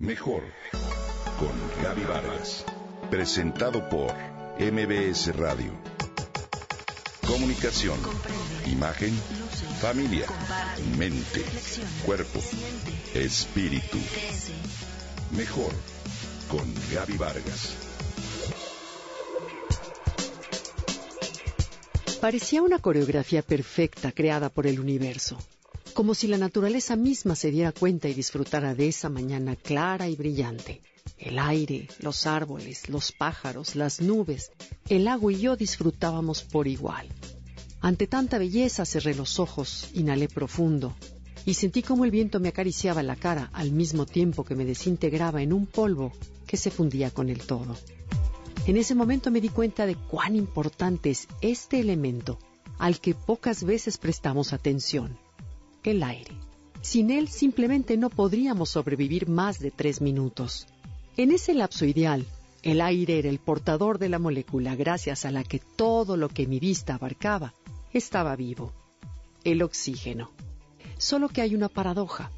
Mejor con Gaby Vargas. Presentado por MBS Radio. Comunicación, imagen, familia, mente, cuerpo, espíritu. Mejor con Gaby Vargas. Parecía una coreografía perfecta creada por el universo como si la naturaleza misma se diera cuenta y disfrutara de esa mañana clara y brillante. El aire, los árboles, los pájaros, las nubes, el agua y yo disfrutábamos por igual. Ante tanta belleza cerré los ojos, inhalé profundo y sentí como el viento me acariciaba la cara al mismo tiempo que me desintegraba en un polvo que se fundía con el todo. En ese momento me di cuenta de cuán importante es este elemento al que pocas veces prestamos atención el aire. Sin él simplemente no podríamos sobrevivir más de tres minutos. En ese lapso ideal, el aire era el portador de la molécula gracias a la que todo lo que mi vista abarcaba estaba vivo. El oxígeno. Solo que hay una paradoja.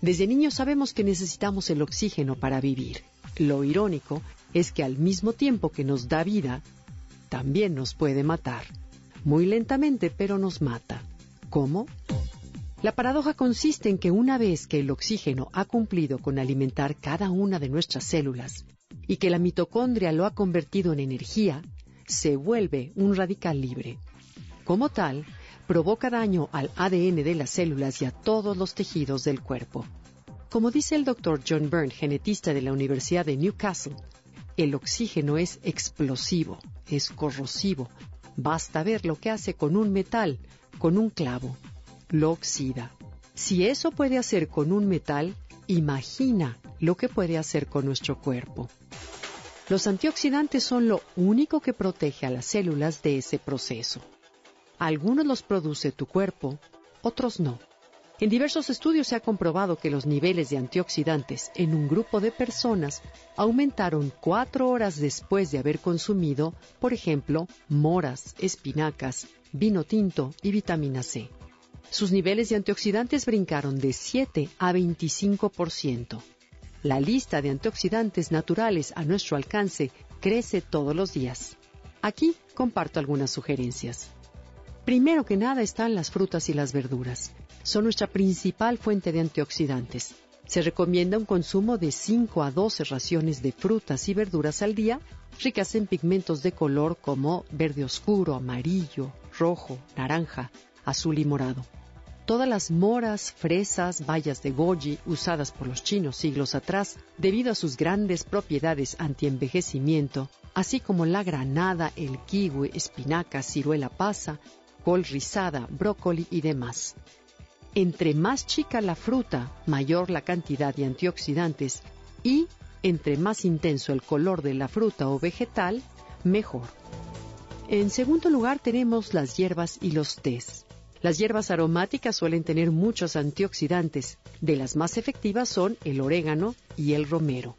Desde niños sabemos que necesitamos el oxígeno para vivir. Lo irónico es que al mismo tiempo que nos da vida, también nos puede matar. Muy lentamente, pero nos mata. ¿Cómo? La paradoja consiste en que una vez que el oxígeno ha cumplido con alimentar cada una de nuestras células y que la mitocondria lo ha convertido en energía, se vuelve un radical libre. Como tal, provoca daño al ADN de las células y a todos los tejidos del cuerpo. Como dice el doctor John Byrne, genetista de la Universidad de Newcastle, el oxígeno es explosivo, es corrosivo. Basta ver lo que hace con un metal, con un clavo lo oxida. Si eso puede hacer con un metal, imagina lo que puede hacer con nuestro cuerpo. Los antioxidantes son lo único que protege a las células de ese proceso. Algunos los produce tu cuerpo, otros no. En diversos estudios se ha comprobado que los niveles de antioxidantes en un grupo de personas aumentaron cuatro horas después de haber consumido, por ejemplo, moras, espinacas, vino tinto y vitamina C sus niveles de antioxidantes brincaron de 7 a 25%. La lista de antioxidantes naturales a nuestro alcance crece todos los días. Aquí comparto algunas sugerencias. Primero que nada están las frutas y las verduras. Son nuestra principal fuente de antioxidantes. Se recomienda un consumo de 5 a 12 raciones de frutas y verduras al día, ricas en pigmentos de color como verde oscuro, amarillo, rojo, naranja, azul y morado. Todas las moras, fresas, bayas de goji usadas por los chinos siglos atrás, debido a sus grandes propiedades antienvejecimiento, así como la granada, el kiwi, espinaca, ciruela pasa, col rizada, brócoli y demás. Entre más chica la fruta, mayor la cantidad de antioxidantes y entre más intenso el color de la fruta o vegetal, mejor. En segundo lugar tenemos las hierbas y los tés. Las hierbas aromáticas suelen tener muchos antioxidantes. De las más efectivas son el orégano y el romero.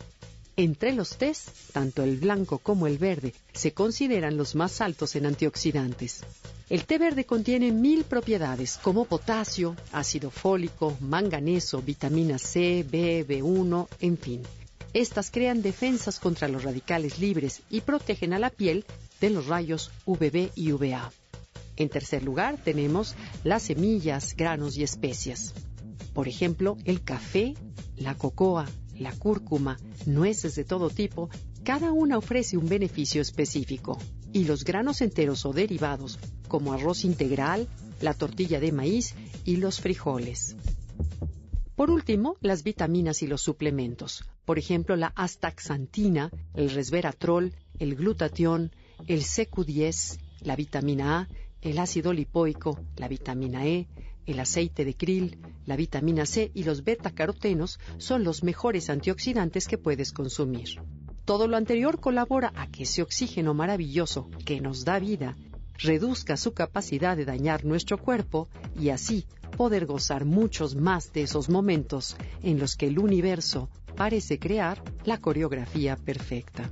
Entre los tés, tanto el blanco como el verde se consideran los más altos en antioxidantes. El té verde contiene mil propiedades como potasio, ácido fólico, manganeso, vitamina C, B, B1, en fin. Estas crean defensas contra los radicales libres y protegen a la piel de los rayos UVB y UVA. En tercer lugar, tenemos las semillas, granos y especias. Por ejemplo, el café, la cocoa, la cúrcuma, nueces de todo tipo, cada una ofrece un beneficio específico. Y los granos enteros o derivados, como arroz integral, la tortilla de maíz y los frijoles. Por último, las vitaminas y los suplementos. Por ejemplo, la astaxantina, el resveratrol, el glutatión, el CQ10, la vitamina A el ácido lipoico, la vitamina E, el aceite de krill, la vitamina C y los beta-carotenos son los mejores antioxidantes que puedes consumir. Todo lo anterior colabora a que ese oxígeno maravilloso que nos da vida reduzca su capacidad de dañar nuestro cuerpo y así poder gozar muchos más de esos momentos en los que el universo parece crear la coreografía perfecta.